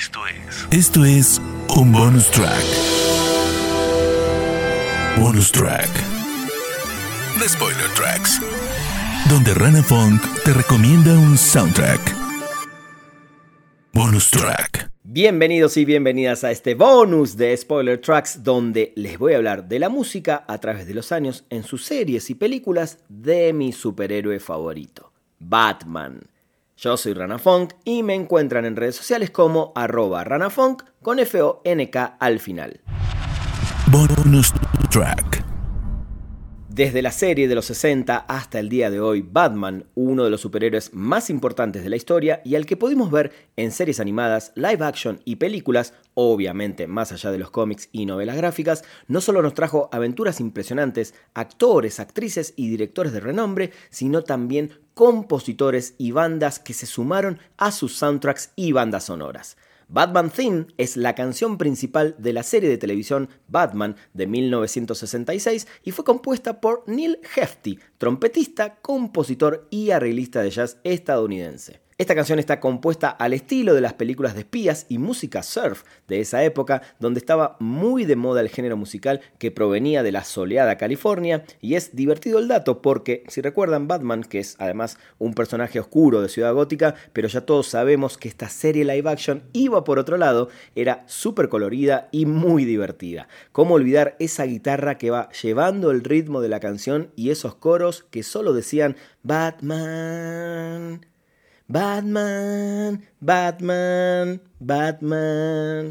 Esto es. Esto es un bonus track. Bonus track. The Spoiler Tracks. Donde Rana Funk te recomienda un soundtrack. Bonus track. Bienvenidos y bienvenidas a este bonus de Spoiler Tracks donde les voy a hablar de la música a través de los años en sus series y películas de mi superhéroe favorito, Batman. Yo soy Rana Funk y me encuentran en redes sociales como arroba ranafunk con F-O-N-K al final. Bonus track. Desde la serie de los 60 hasta el día de hoy, Batman, uno de los superhéroes más importantes de la historia y al que pudimos ver en series animadas, live action y películas, obviamente más allá de los cómics y novelas gráficas, no solo nos trajo aventuras impresionantes, actores, actrices y directores de renombre, sino también compositores y bandas que se sumaron a sus soundtracks y bandas sonoras. Batman Theme es la canción principal de la serie de televisión Batman de 1966 y fue compuesta por Neil Hefti, trompetista, compositor y arreglista de jazz estadounidense. Esta canción está compuesta al estilo de las películas de espías y música surf de esa época, donde estaba muy de moda el género musical que provenía de la soleada California, y es divertido el dato porque, si recuerdan, Batman, que es además un personaje oscuro de Ciudad Gótica, pero ya todos sabemos que esta serie live action iba por otro lado, era súper colorida y muy divertida. ¿Cómo olvidar esa guitarra que va llevando el ritmo de la canción y esos coros que solo decían Batman? Batman, Batman, Batman.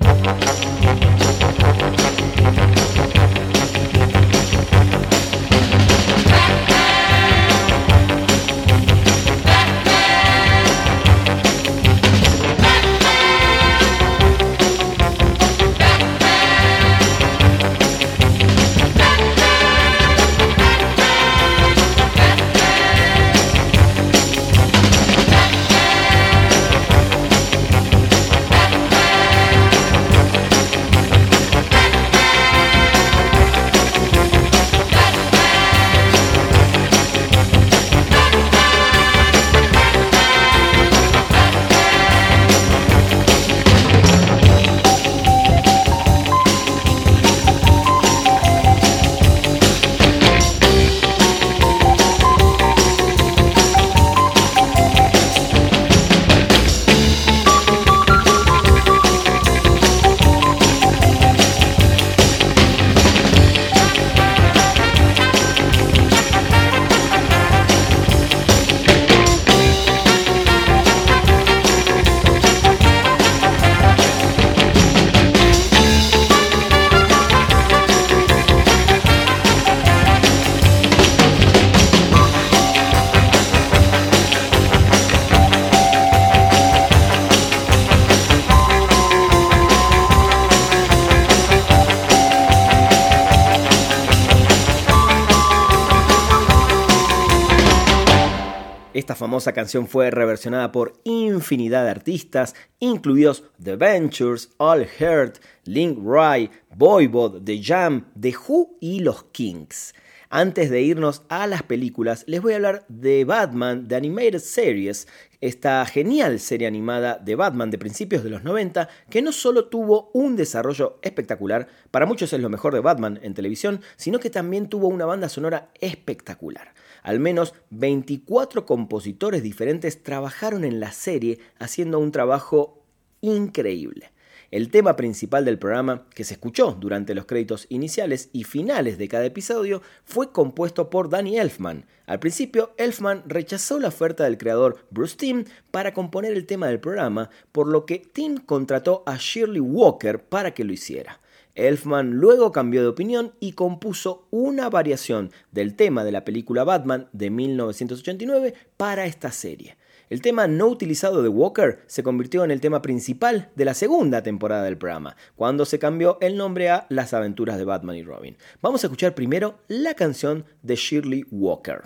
Famosa canción fue reversionada por infinidad de artistas, incluidos The Ventures, All Heart, Link Wright, Voivod, The Jam, The Who y los Kings. Antes de irnos a las películas, les voy a hablar de Batman, The Animated Series, esta genial serie animada de Batman de principios de los 90, que no solo tuvo un desarrollo espectacular, para muchos es lo mejor de Batman en televisión, sino que también tuvo una banda sonora espectacular. Al menos 24 compositores diferentes trabajaron en la serie haciendo un trabajo increíble. El tema principal del programa, que se escuchó durante los créditos iniciales y finales de cada episodio, fue compuesto por Danny Elfman. Al principio, Elfman rechazó la oferta del creador Bruce Timm para componer el tema del programa, por lo que Timm contrató a Shirley Walker para que lo hiciera. Elfman luego cambió de opinión y compuso una variación del tema de la película Batman de 1989 para esta serie. El tema no utilizado de Walker se convirtió en el tema principal de la segunda temporada del programa, cuando se cambió el nombre a Las aventuras de Batman y Robin. Vamos a escuchar primero la canción de Shirley Walker.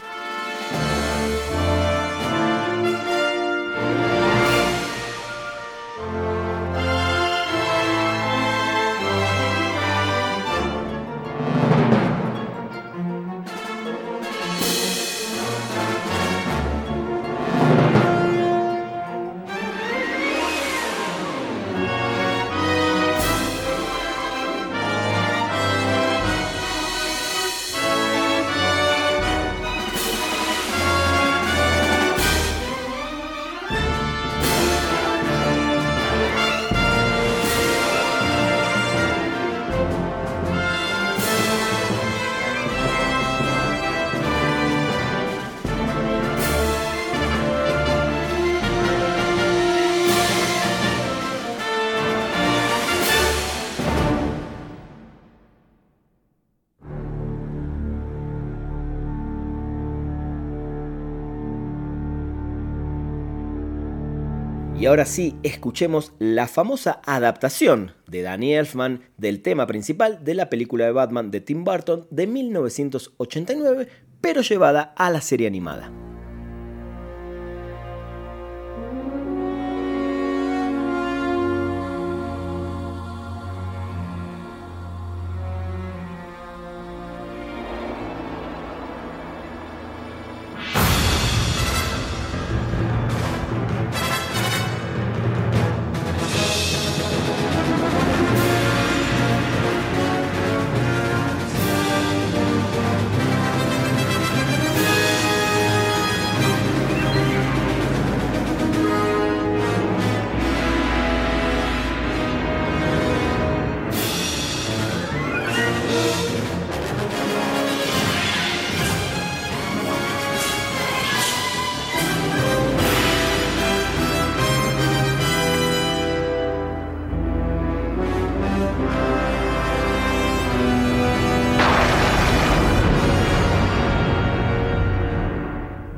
Y ahora sí, escuchemos la famosa adaptación de Danny Elfman del tema principal de la película de Batman de Tim Burton de 1989, pero llevada a la serie animada.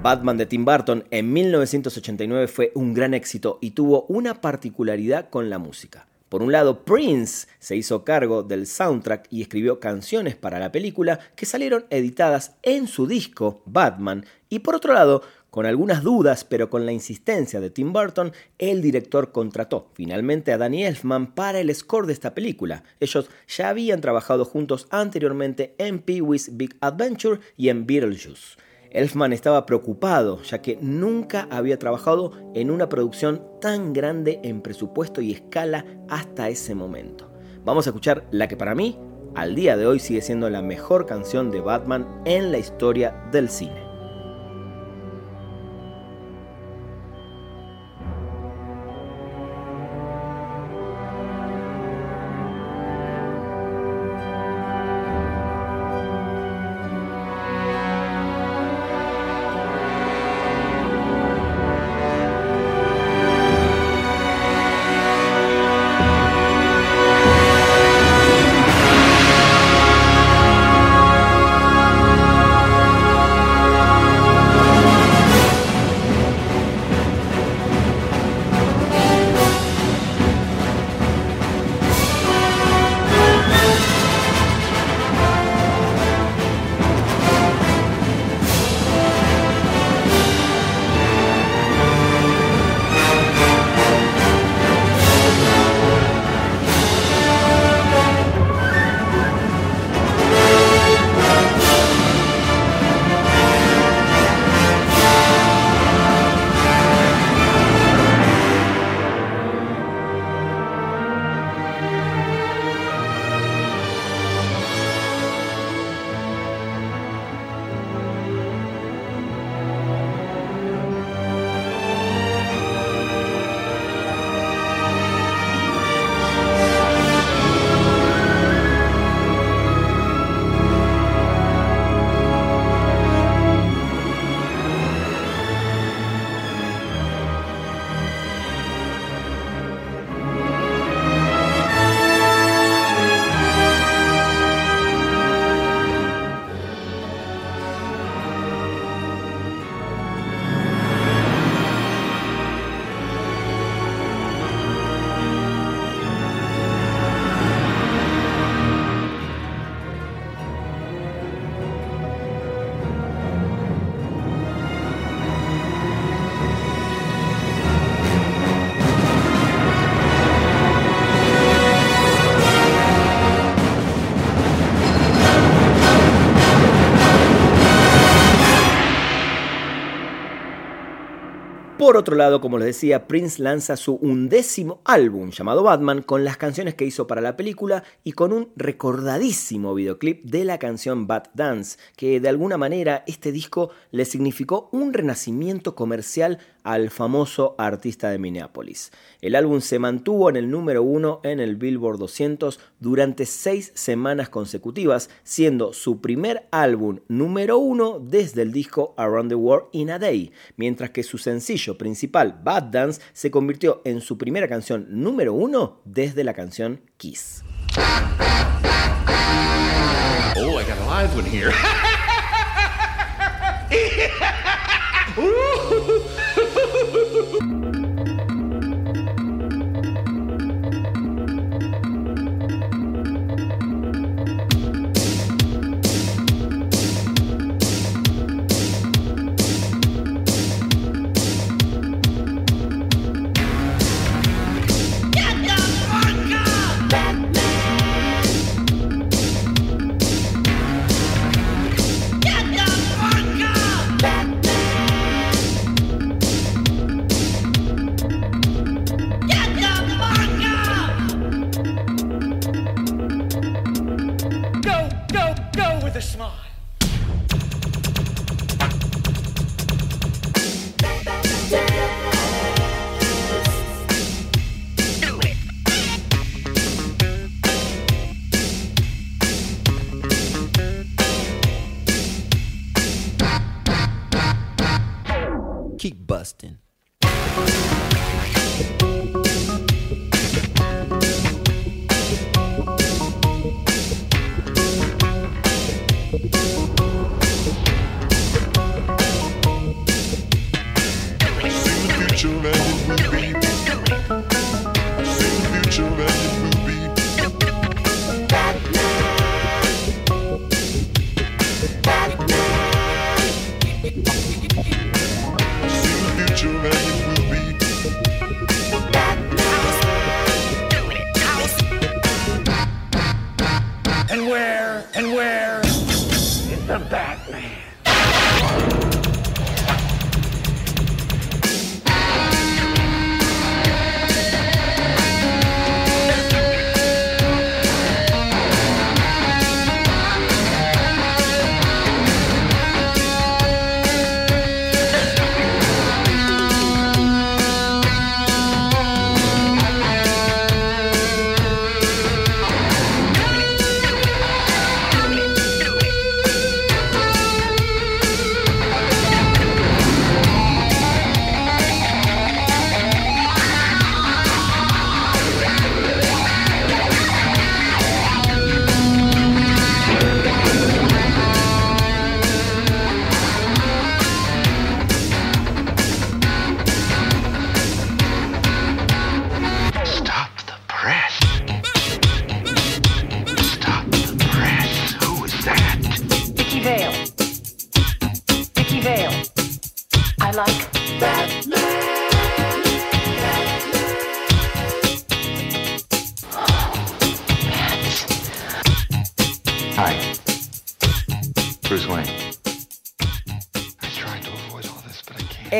Batman de Tim Burton en 1989 fue un gran éxito y tuvo una particularidad con la música. Por un lado, Prince se hizo cargo del soundtrack y escribió canciones para la película que salieron editadas en su disco Batman. Y por otro lado, con algunas dudas, pero con la insistencia de Tim Burton, el director contrató finalmente a Danny Elfman para el score de esta película. Ellos ya habían trabajado juntos anteriormente en Pee-wee's Big Adventure y en Beetlejuice. Elfman estaba preocupado, ya que nunca había trabajado en una producción tan grande en presupuesto y escala hasta ese momento. Vamos a escuchar la que para mí, al día de hoy, sigue siendo la mejor canción de Batman en la historia del cine. Por otro lado, como les decía, Prince lanza su undécimo álbum llamado Batman con las canciones que hizo para la película y con un recordadísimo videoclip de la canción Bat Dance, que de alguna manera este disco le significó un renacimiento comercial al famoso artista de Minneapolis. El álbum se mantuvo en el número uno en el Billboard 200 durante seis semanas consecutivas, siendo su primer álbum número uno desde el disco Around the World in a Day, mientras que su sencillo principal, Bad Dance, se convirtió en su primera canción número uno desde la canción Kiss. Oh, I got a live one here. with a smile. Keep busting.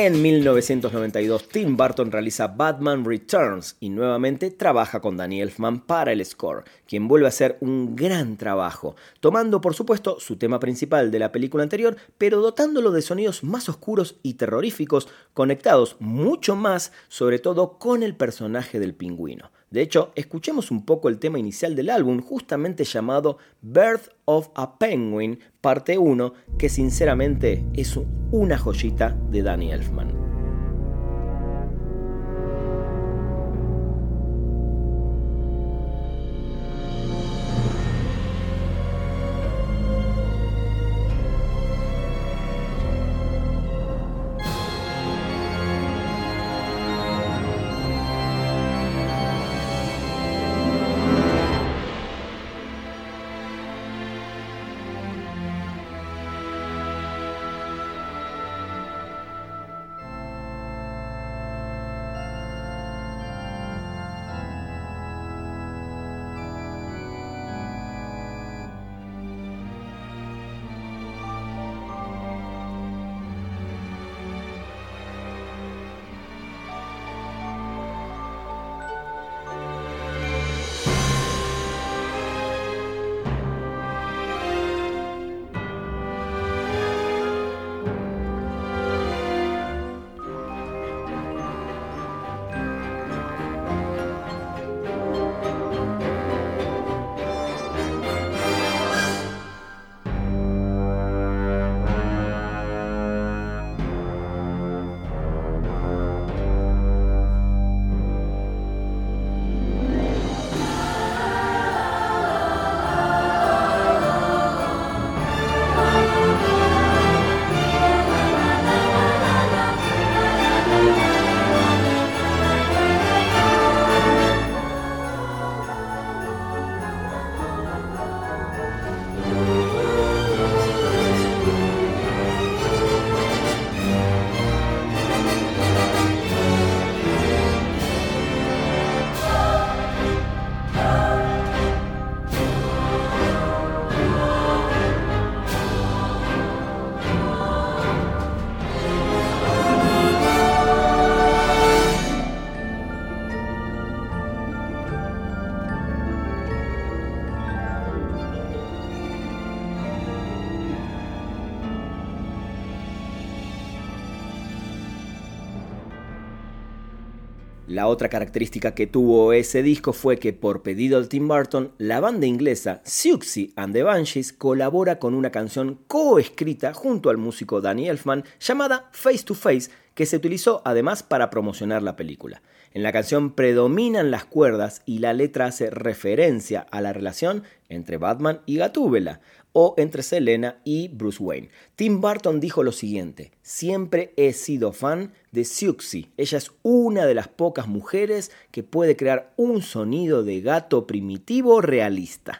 En 1992, Tim Burton realiza Batman Returns y nuevamente trabaja con Danny Elfman para el score, quien vuelve a hacer un gran trabajo, tomando por supuesto su tema principal de la película anterior, pero dotándolo de sonidos más oscuros y terroríficos, conectados mucho más, sobre todo con el personaje del pingüino. De hecho, escuchemos un poco el tema inicial del álbum, justamente llamado Birth of a Penguin, parte 1, que sinceramente es una joyita de Danny Elfman. La otra característica que tuvo ese disco fue que por pedido de Tim Burton, la banda inglesa Siouxsie and the Banshees colabora con una canción coescrita junto al músico Danny Elfman llamada Face to Face, que se utilizó además para promocionar la película. En la canción predominan las cuerdas y la letra hace referencia a la relación entre Batman y Gatúbela o entre Selena y Bruce Wayne. Tim Burton dijo lo siguiente, siempre he sido fan de Siouxsie. Ella es una de las pocas mujeres que puede crear un sonido de gato primitivo realista.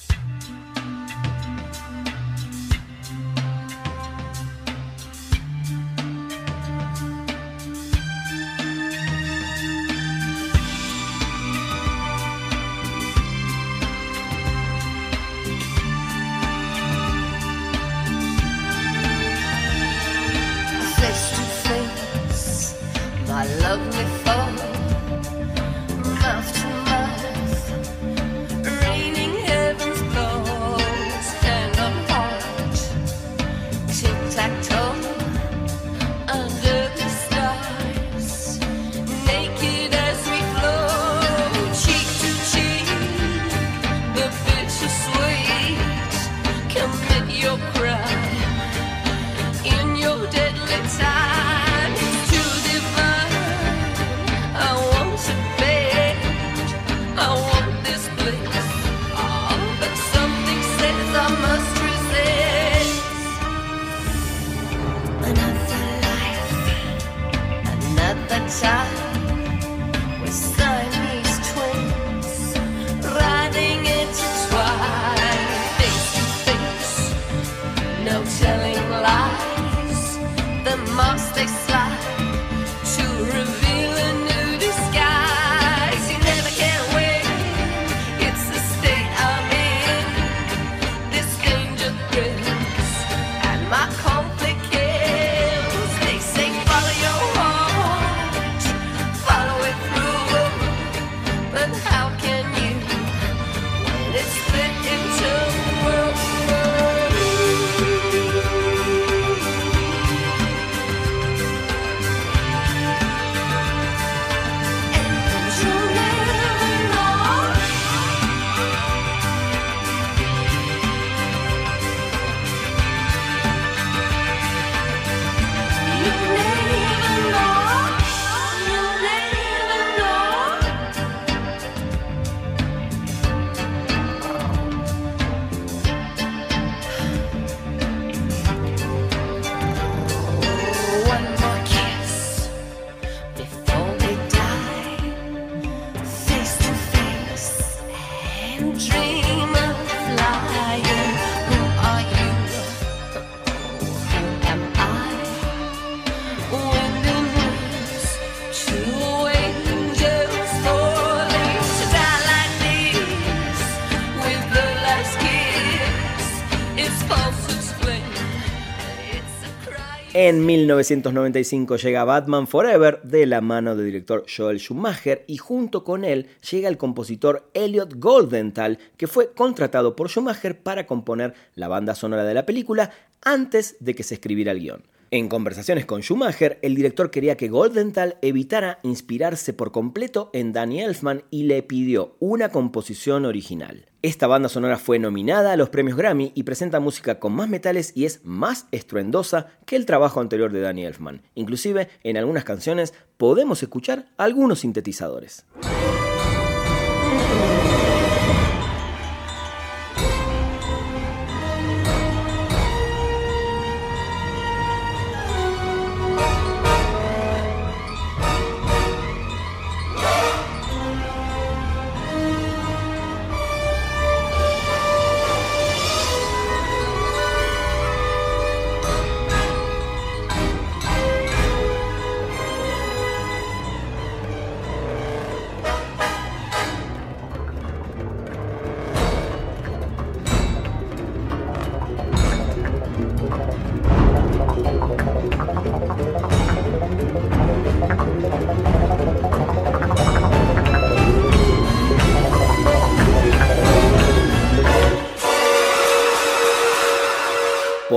En 1995 llega Batman Forever de la mano del director Joel Schumacher y junto con él llega el compositor Elliot Goldenthal que fue contratado por Schumacher para componer la banda sonora de la película antes de que se escribiera el guion. En conversaciones con Schumacher, el director quería que Goldenthal evitara inspirarse por completo en Danny Elfman y le pidió una composición original. Esta banda sonora fue nominada a los premios Grammy y presenta música con más metales y es más estruendosa que el trabajo anterior de Danny Elfman. Inclusive, en algunas canciones podemos escuchar algunos sintetizadores.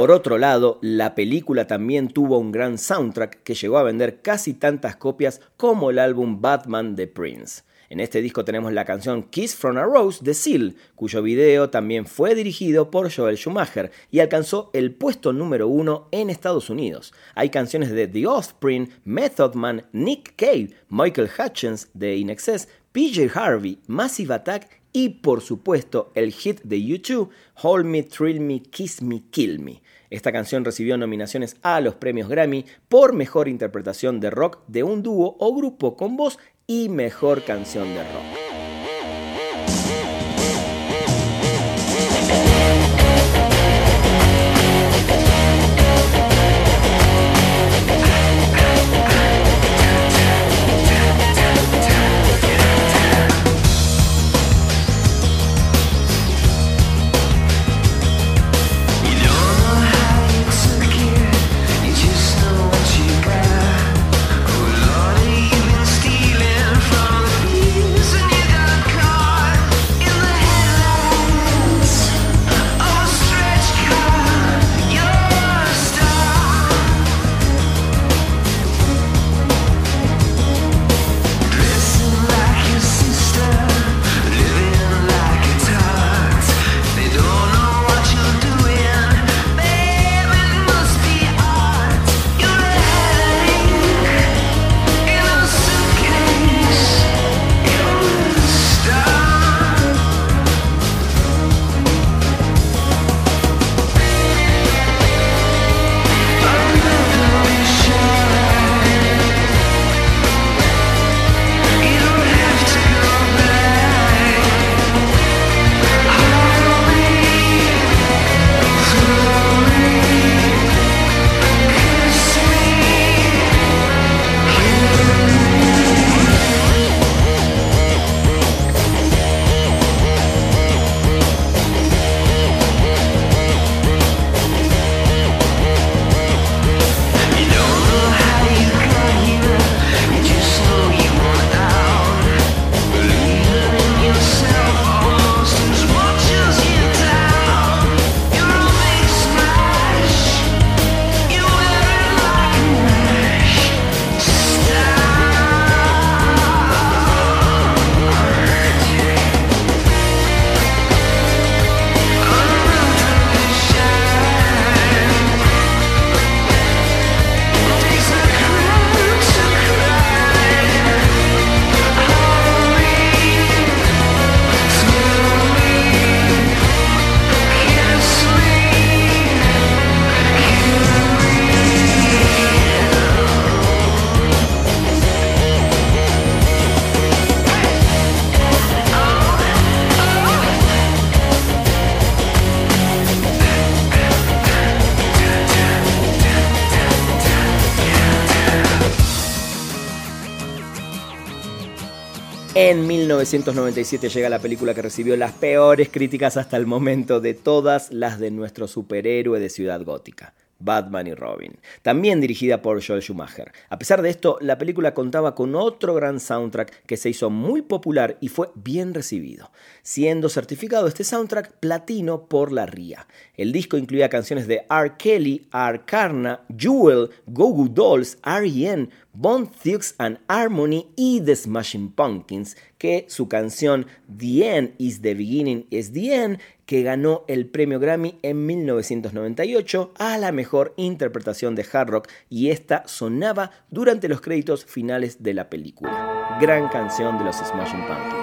Por otro lado, la película también tuvo un gran soundtrack que llegó a vender casi tantas copias como el álbum Batman de Prince. En este disco tenemos la canción Kiss from a Rose de Seal, cuyo video también fue dirigido por Joel Schumacher y alcanzó el puesto número uno en Estados Unidos. Hay canciones de The Offspring, Method Man, Nick Cave, Michael Hutchins de Inexcess, PJ Harvey, Massive Attack y por supuesto el hit de YouTube, Hold Me, Thrill Me, Kiss Me, Kill Me. Esta canción recibió nominaciones a los premios Grammy por mejor interpretación de rock de un dúo o grupo con voz y mejor canción de rock. 1997 llega la película que recibió las peores críticas hasta el momento de todas las de nuestro superhéroe de Ciudad Gótica. Batman y Robin, también dirigida por Joel Schumacher. A pesar de esto, la película contaba con otro gran soundtrack que se hizo muy popular y fue bien recibido, siendo certificado este soundtrack platino por la RIA. El disco incluía canciones de R. Kelly, R. Karna, Jewel, Go Go Dolls, R.E.N., Bone Thugs and Harmony y The Smashing Pumpkins, que su canción The End is the Beginning is the End, que ganó el premio Grammy en 1998 a la mejor interpretación de hard rock y esta sonaba durante los créditos finales de la película. Gran canción de los Smashing Pumpkins.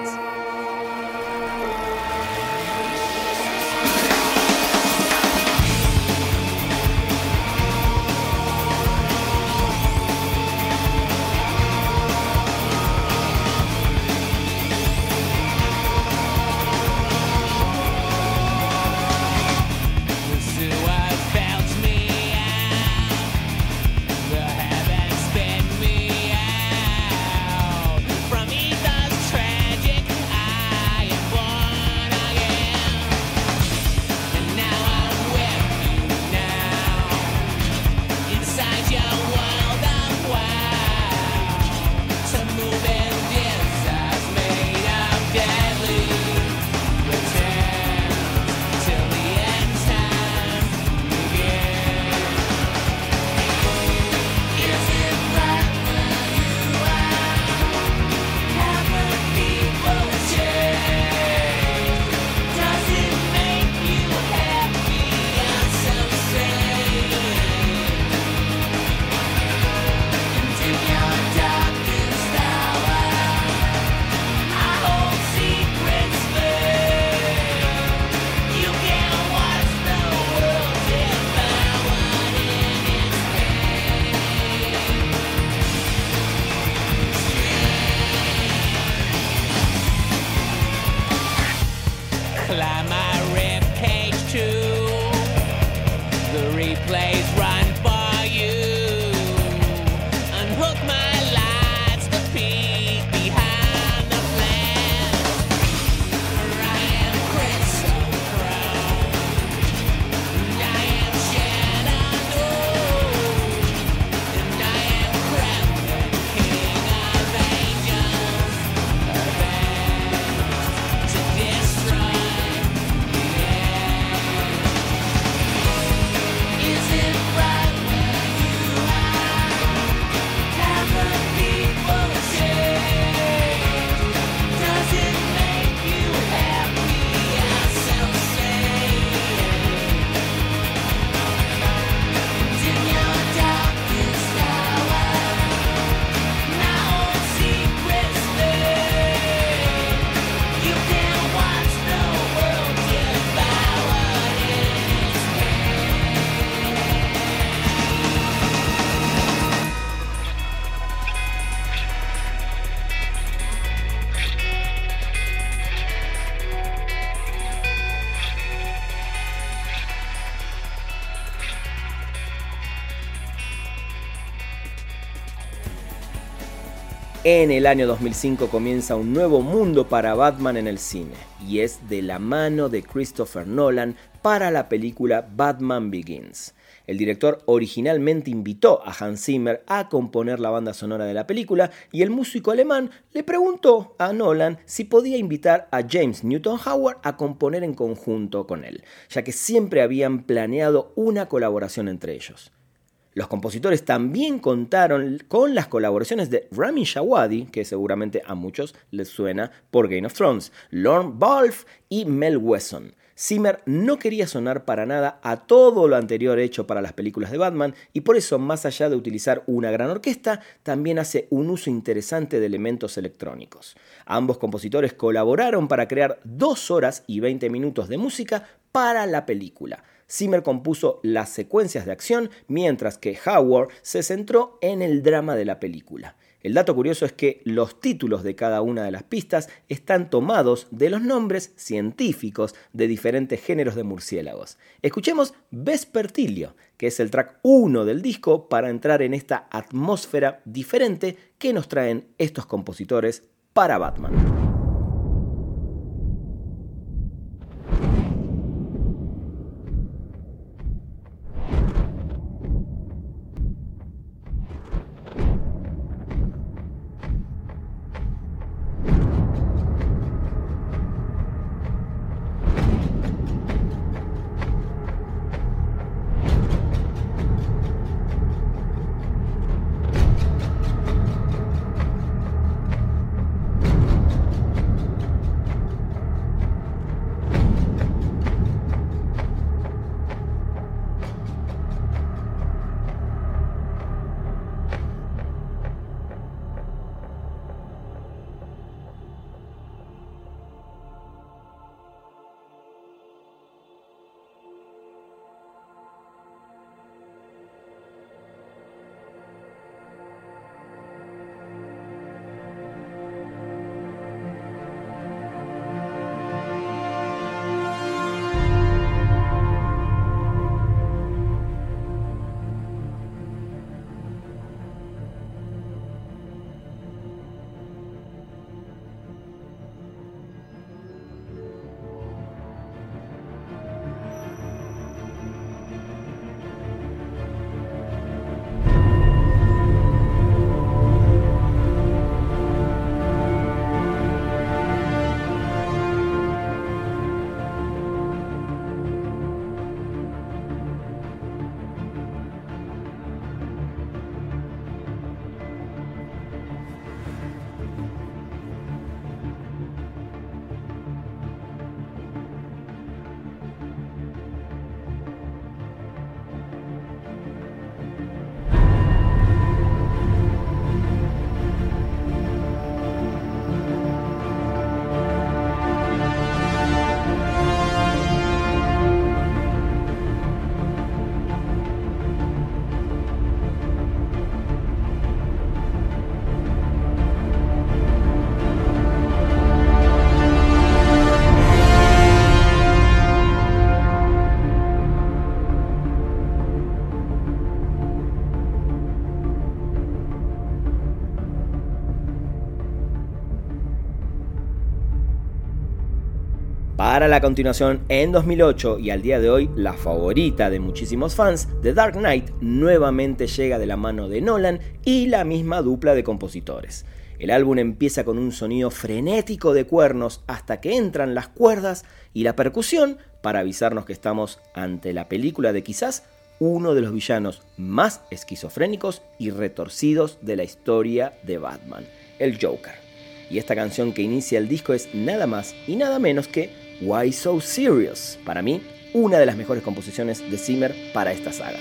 En el año 2005 comienza un nuevo mundo para Batman en el cine, y es de la mano de Christopher Nolan para la película Batman Begins. El director originalmente invitó a Hans Zimmer a componer la banda sonora de la película y el músico alemán le preguntó a Nolan si podía invitar a James Newton Howard a componer en conjunto con él, ya que siempre habían planeado una colaboración entre ellos. Los compositores también contaron con las colaboraciones de Rami Shawadi, que seguramente a muchos les suena por Game of Thrones, Lorne Balfe y Mel Wesson. Zimmer no quería sonar para nada a todo lo anterior hecho para las películas de Batman y por eso, más allá de utilizar una gran orquesta, también hace un uso interesante de elementos electrónicos. Ambos compositores colaboraron para crear dos horas y 20 minutos de música para la película. Zimmer compuso las secuencias de acción, mientras que Howard se centró en el drama de la película. El dato curioso es que los títulos de cada una de las pistas están tomados de los nombres científicos de diferentes géneros de murciélagos. Escuchemos Vespertilio, que es el track 1 del disco para entrar en esta atmósfera diferente que nos traen estos compositores para Batman. Para la continuación, en 2008 y al día de hoy, la favorita de muchísimos fans, The Dark Knight nuevamente llega de la mano de Nolan y la misma dupla de compositores. El álbum empieza con un sonido frenético de cuernos hasta que entran las cuerdas y la percusión para avisarnos que estamos ante la película de quizás uno de los villanos más esquizofrénicos y retorcidos de la historia de Batman, el Joker. Y esta canción que inicia el disco es nada más y nada menos que Why So Serious? Para mí, una de las mejores composiciones de Zimmer para esta saga.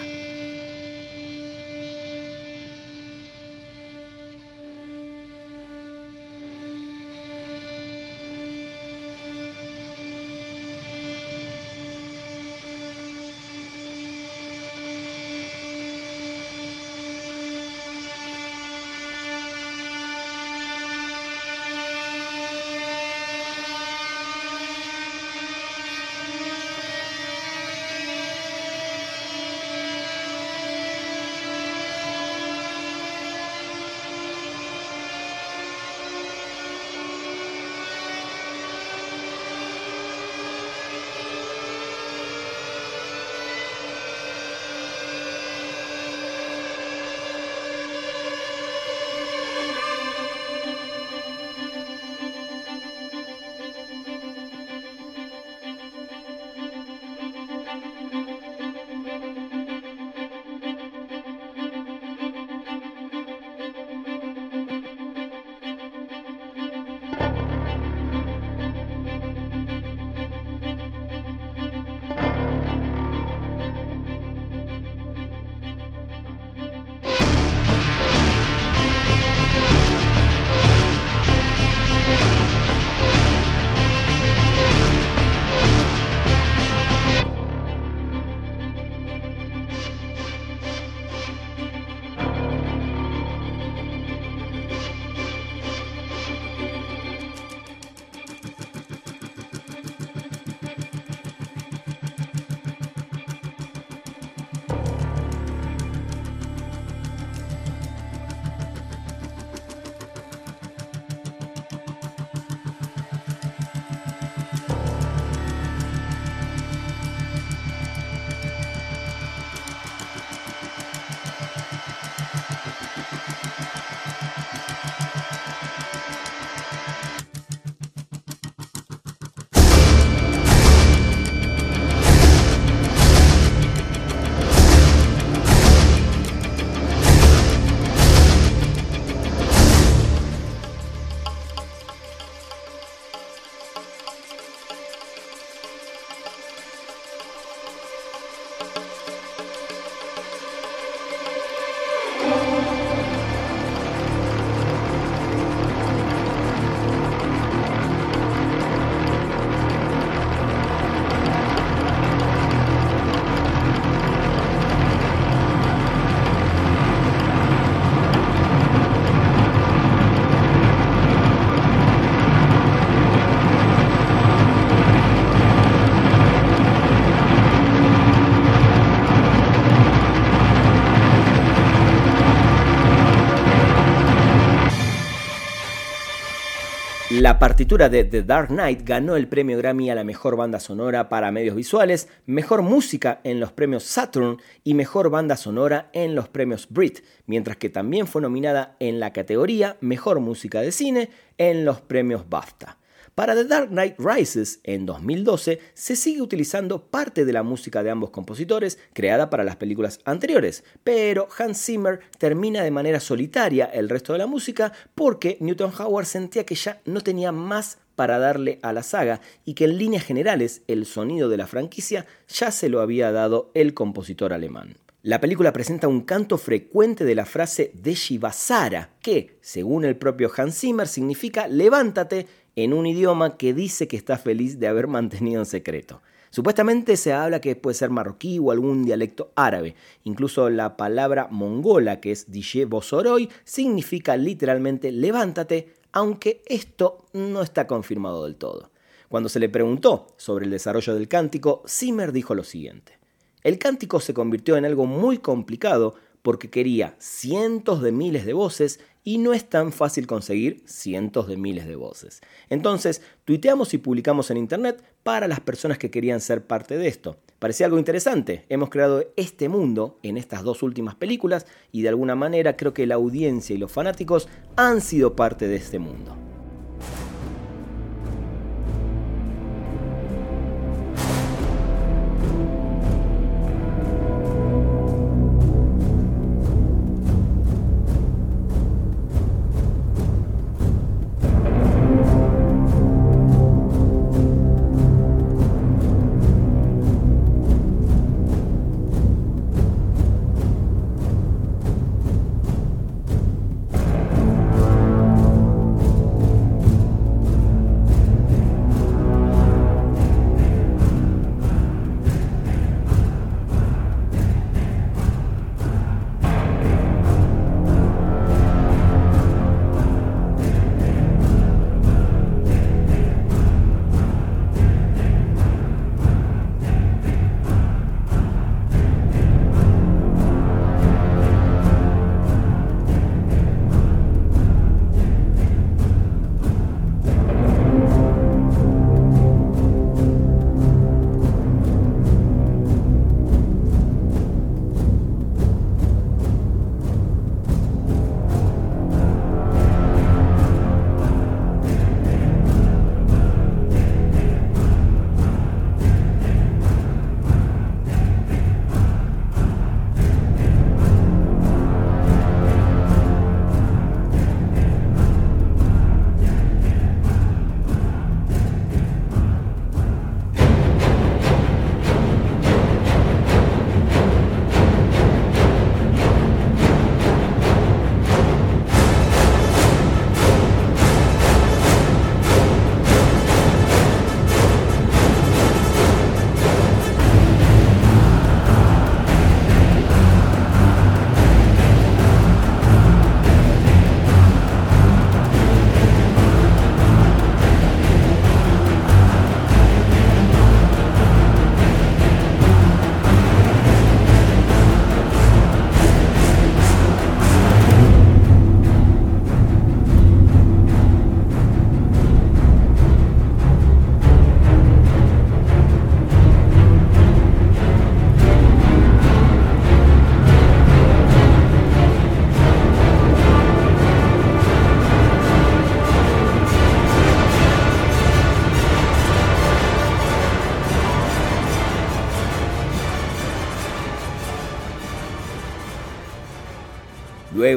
La partitura de The Dark Knight ganó el premio Grammy a la mejor banda sonora para medios visuales, mejor música en los premios Saturn y mejor banda sonora en los premios Brit, mientras que también fue nominada en la categoría Mejor música de cine en los premios BAFTA. Para The Dark Knight Rises, en 2012, se sigue utilizando parte de la música de ambos compositores creada para las películas anteriores, pero Hans Zimmer termina de manera solitaria el resto de la música porque Newton Howard sentía que ya no tenía más para darle a la saga y que en líneas generales el sonido de la franquicia ya se lo había dado el compositor alemán. La película presenta un canto frecuente de la frase de Shivasara, que, según el propio Hans Zimmer, significa levántate en un idioma que dice que está feliz de haber mantenido en secreto. Supuestamente se habla que puede ser marroquí o algún dialecto árabe. Incluso la palabra mongola, que es Dije Bosoroy, significa literalmente levántate, aunque esto no está confirmado del todo. Cuando se le preguntó sobre el desarrollo del cántico, Zimmer dijo lo siguiente. El cántico se convirtió en algo muy complicado porque quería cientos de miles de voces y no es tan fácil conseguir cientos de miles de voces. Entonces, tuiteamos y publicamos en internet para las personas que querían ser parte de esto. Parecía algo interesante. Hemos creado este mundo en estas dos últimas películas y de alguna manera creo que la audiencia y los fanáticos han sido parte de este mundo.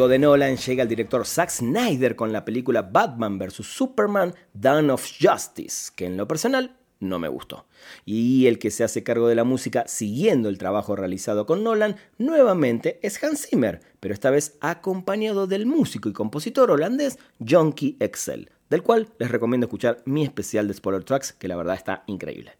De Nolan llega el director Zack Snyder con la película Batman vs. Superman Dawn of Justice, que en lo personal no me gustó. Y el que se hace cargo de la música siguiendo el trabajo realizado con Nolan nuevamente es Hans Zimmer, pero esta vez acompañado del músico y compositor holandés Jonky Excel, del cual les recomiendo escuchar mi especial de Spoiler Tracks, que la verdad está increíble.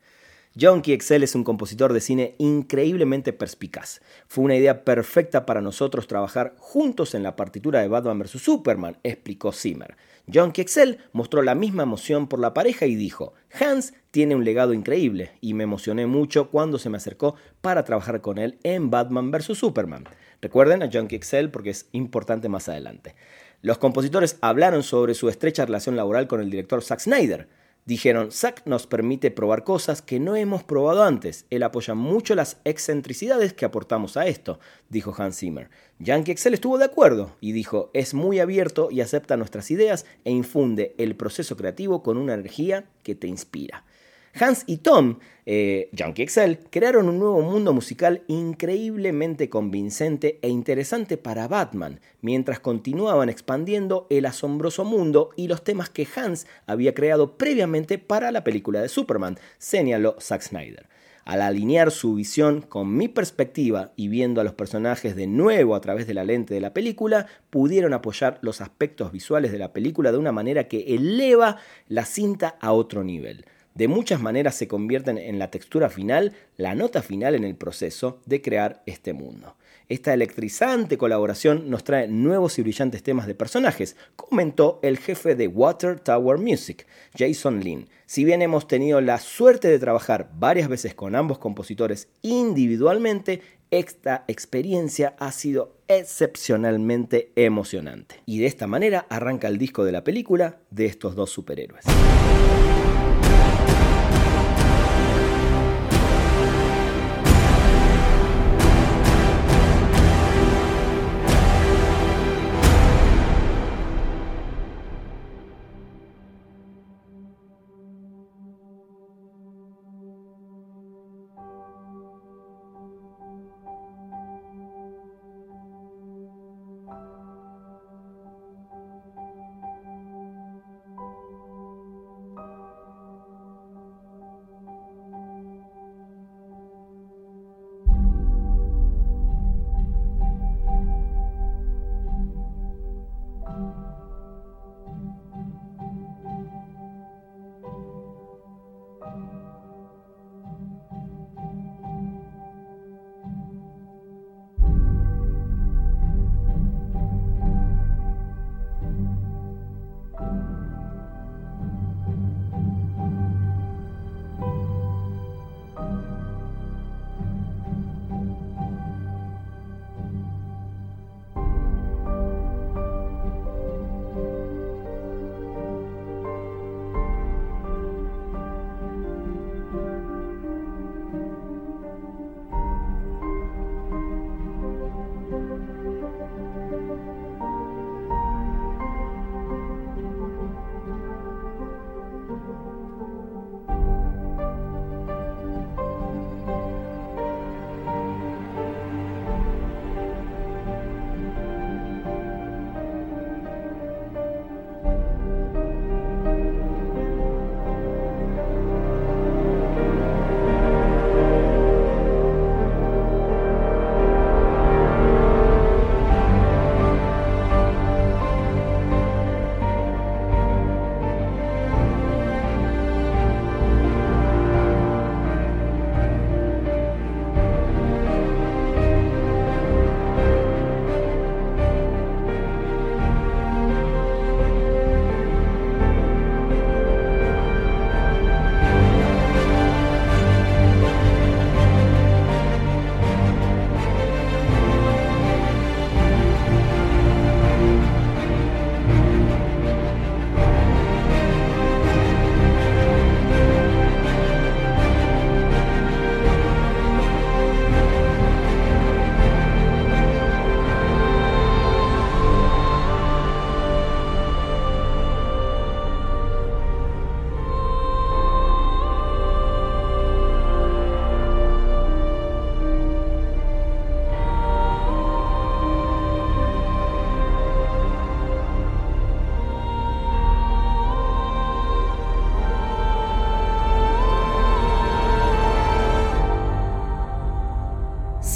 John Excel es un compositor de cine increíblemente perspicaz. Fue una idea perfecta para nosotros trabajar juntos en la partitura de Batman vs. Superman, explicó Zimmer. John Excel mostró la misma emoción por la pareja y dijo, Hans tiene un legado increíble y me emocioné mucho cuando se me acercó para trabajar con él en Batman vs. Superman. Recuerden a John Excel porque es importante más adelante. Los compositores hablaron sobre su estrecha relación laboral con el director Zack Snyder. Dijeron, Zack nos permite probar cosas que no hemos probado antes. Él apoya mucho las excentricidades que aportamos a esto, dijo Hans Zimmer. Yankee Excel estuvo de acuerdo y dijo, es muy abierto y acepta nuestras ideas e infunde el proceso creativo con una energía que te inspira. Hans y Tom, eh, Junkie Excel, crearon un nuevo mundo musical increíblemente convincente e interesante para Batman, mientras continuaban expandiendo el asombroso mundo y los temas que Hans había creado previamente para la película de Superman, señaló Zack Snyder. Al alinear su visión con mi perspectiva y viendo a los personajes de nuevo a través de la lente de la película, pudieron apoyar los aspectos visuales de la película de una manera que eleva la cinta a otro nivel. De muchas maneras se convierten en la textura final, la nota final en el proceso de crear este mundo. Esta electrizante colaboración nos trae nuevos y brillantes temas de personajes, comentó el jefe de Water Tower Music, Jason Lin. Si bien hemos tenido la suerte de trabajar varias veces con ambos compositores individualmente, esta experiencia ha sido excepcionalmente emocionante. Y de esta manera arranca el disco de la película de estos dos superhéroes.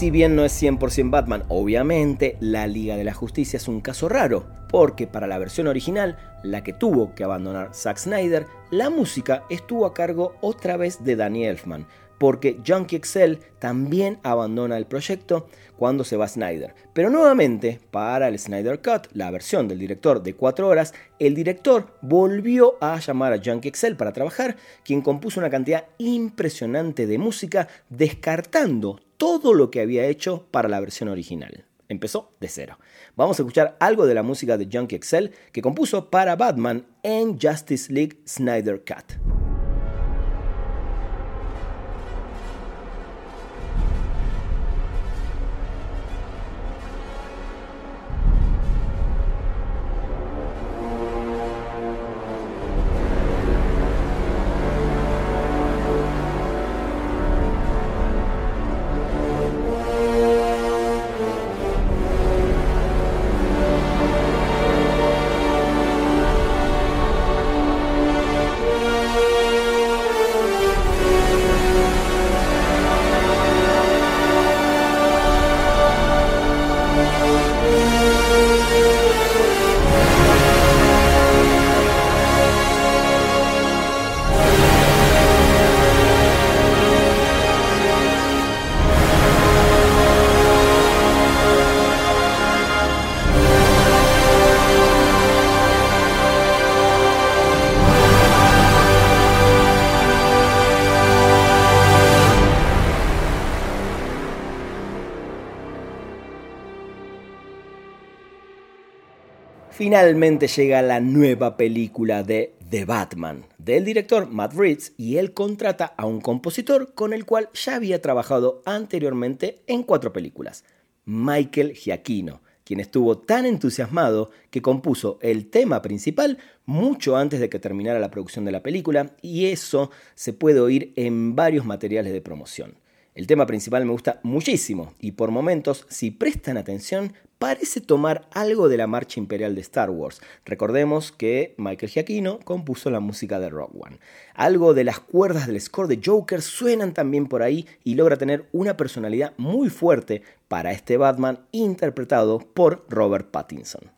Si bien no es 100% Batman, obviamente la Liga de la Justicia es un caso raro, porque para la versión original, la que tuvo que abandonar Zack Snyder, la música estuvo a cargo otra vez de Danny Elfman, porque Junkie XL también abandona el proyecto cuando se va Snyder. Pero nuevamente, para el Snyder Cut, la versión del director de 4 horas, el director volvió a llamar a Junkie XL para trabajar, quien compuso una cantidad impresionante de música, descartando todo lo que había hecho para la versión original. Empezó de cero. Vamos a escuchar algo de la música de Junkie XL que compuso para Batman en Justice League Snyder Cut. Finalmente llega la nueva película de The Batman, del director Matt Reeves, y él contrata a un compositor con el cual ya había trabajado anteriormente en cuatro películas, Michael Giacchino, quien estuvo tan entusiasmado que compuso el tema principal mucho antes de que terminara la producción de la película, y eso se puede oír en varios materiales de promoción. El tema principal me gusta muchísimo y por momentos, si prestan atención, parece tomar algo de la marcha imperial de Star Wars. Recordemos que Michael Giacchino compuso la música de Rock One. Algo de las cuerdas del score de Joker suenan también por ahí y logra tener una personalidad muy fuerte para este Batman interpretado por Robert Pattinson.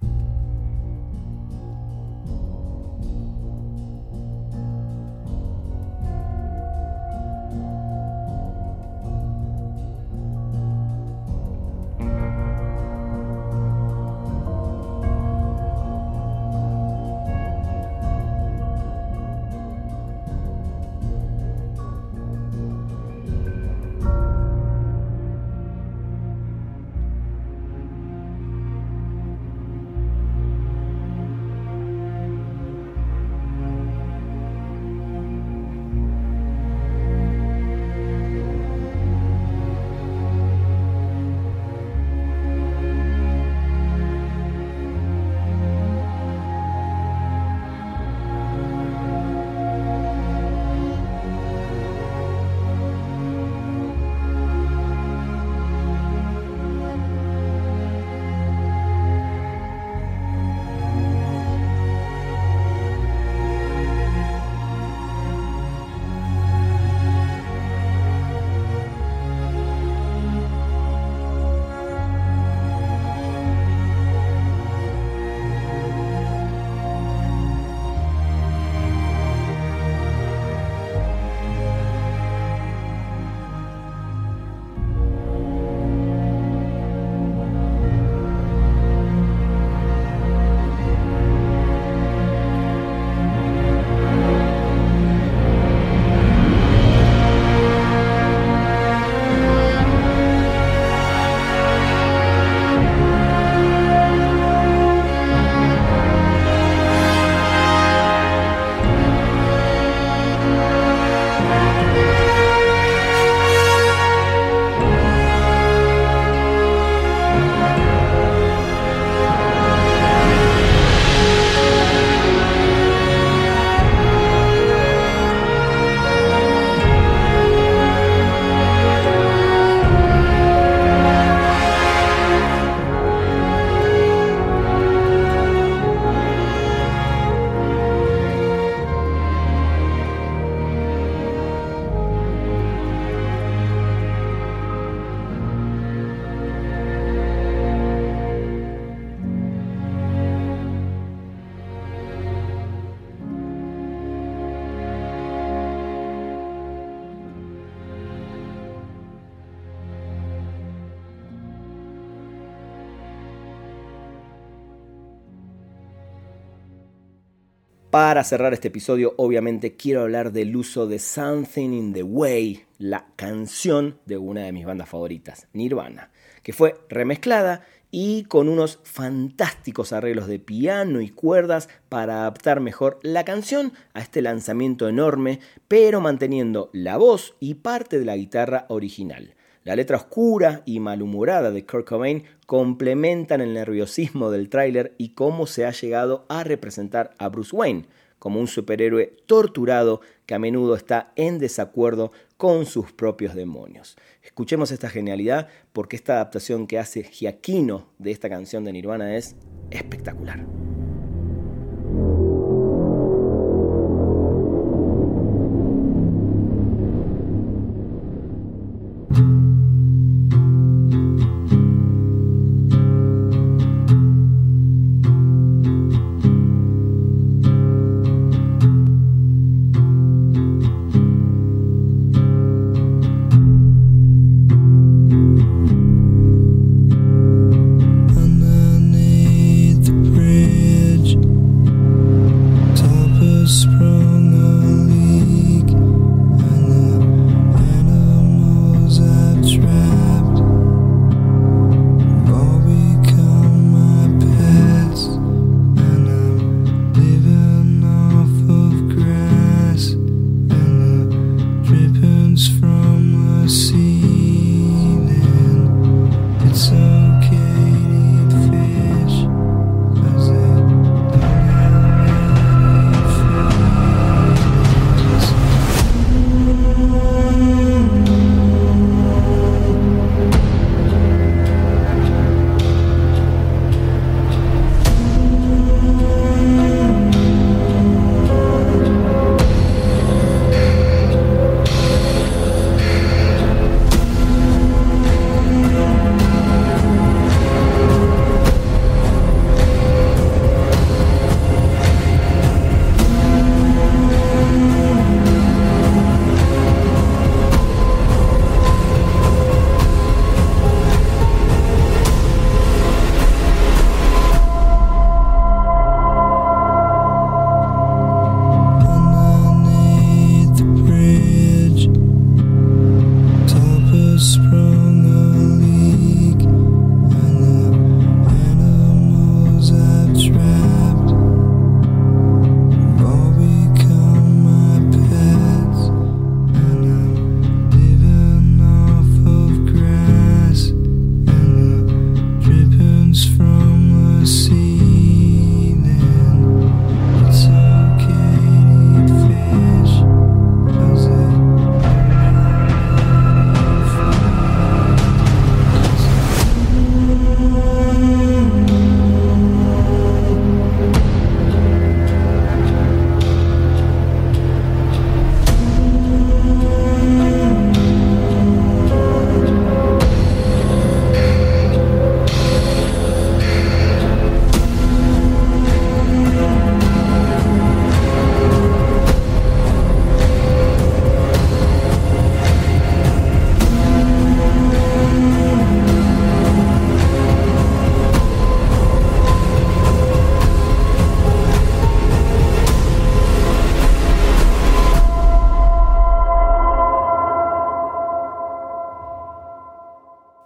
Para cerrar este episodio, obviamente quiero hablar del uso de Something in the Way, la canción de una de mis bandas favoritas, Nirvana, que fue remezclada y con unos fantásticos arreglos de piano y cuerdas para adaptar mejor la canción a este lanzamiento enorme, pero manteniendo la voz y parte de la guitarra original. La letra oscura y malhumorada de Kurt Cobain complementan el nerviosismo del tráiler y cómo se ha llegado a representar a Bruce Wayne como un superhéroe torturado que a menudo está en desacuerdo con sus propios demonios. Escuchemos esta genialidad porque esta adaptación que hace Giaquino de esta canción de Nirvana es espectacular.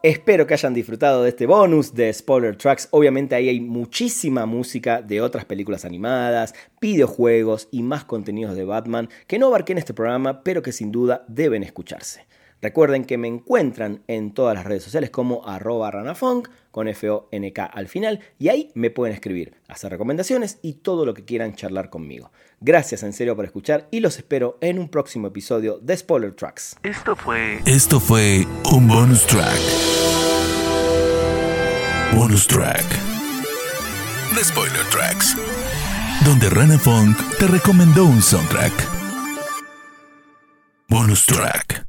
Espero que hayan disfrutado de este bonus de Spoiler Tracks. Obviamente ahí hay muchísima música de otras películas animadas, videojuegos y más contenidos de Batman que no abarqué en este programa, pero que sin duda deben escucharse. Recuerden que me encuentran en todas las redes sociales como arroba ranafunk con F-O-N-K al final y ahí me pueden escribir, hacer recomendaciones y todo lo que quieran charlar conmigo. Gracias en serio por escuchar y los espero en un próximo episodio de Spoiler Tracks. Esto fue... Esto fue un bonus track. Bonus track. De Spoiler Tracks. Donde Rana Funk te recomendó un soundtrack. Bonus track.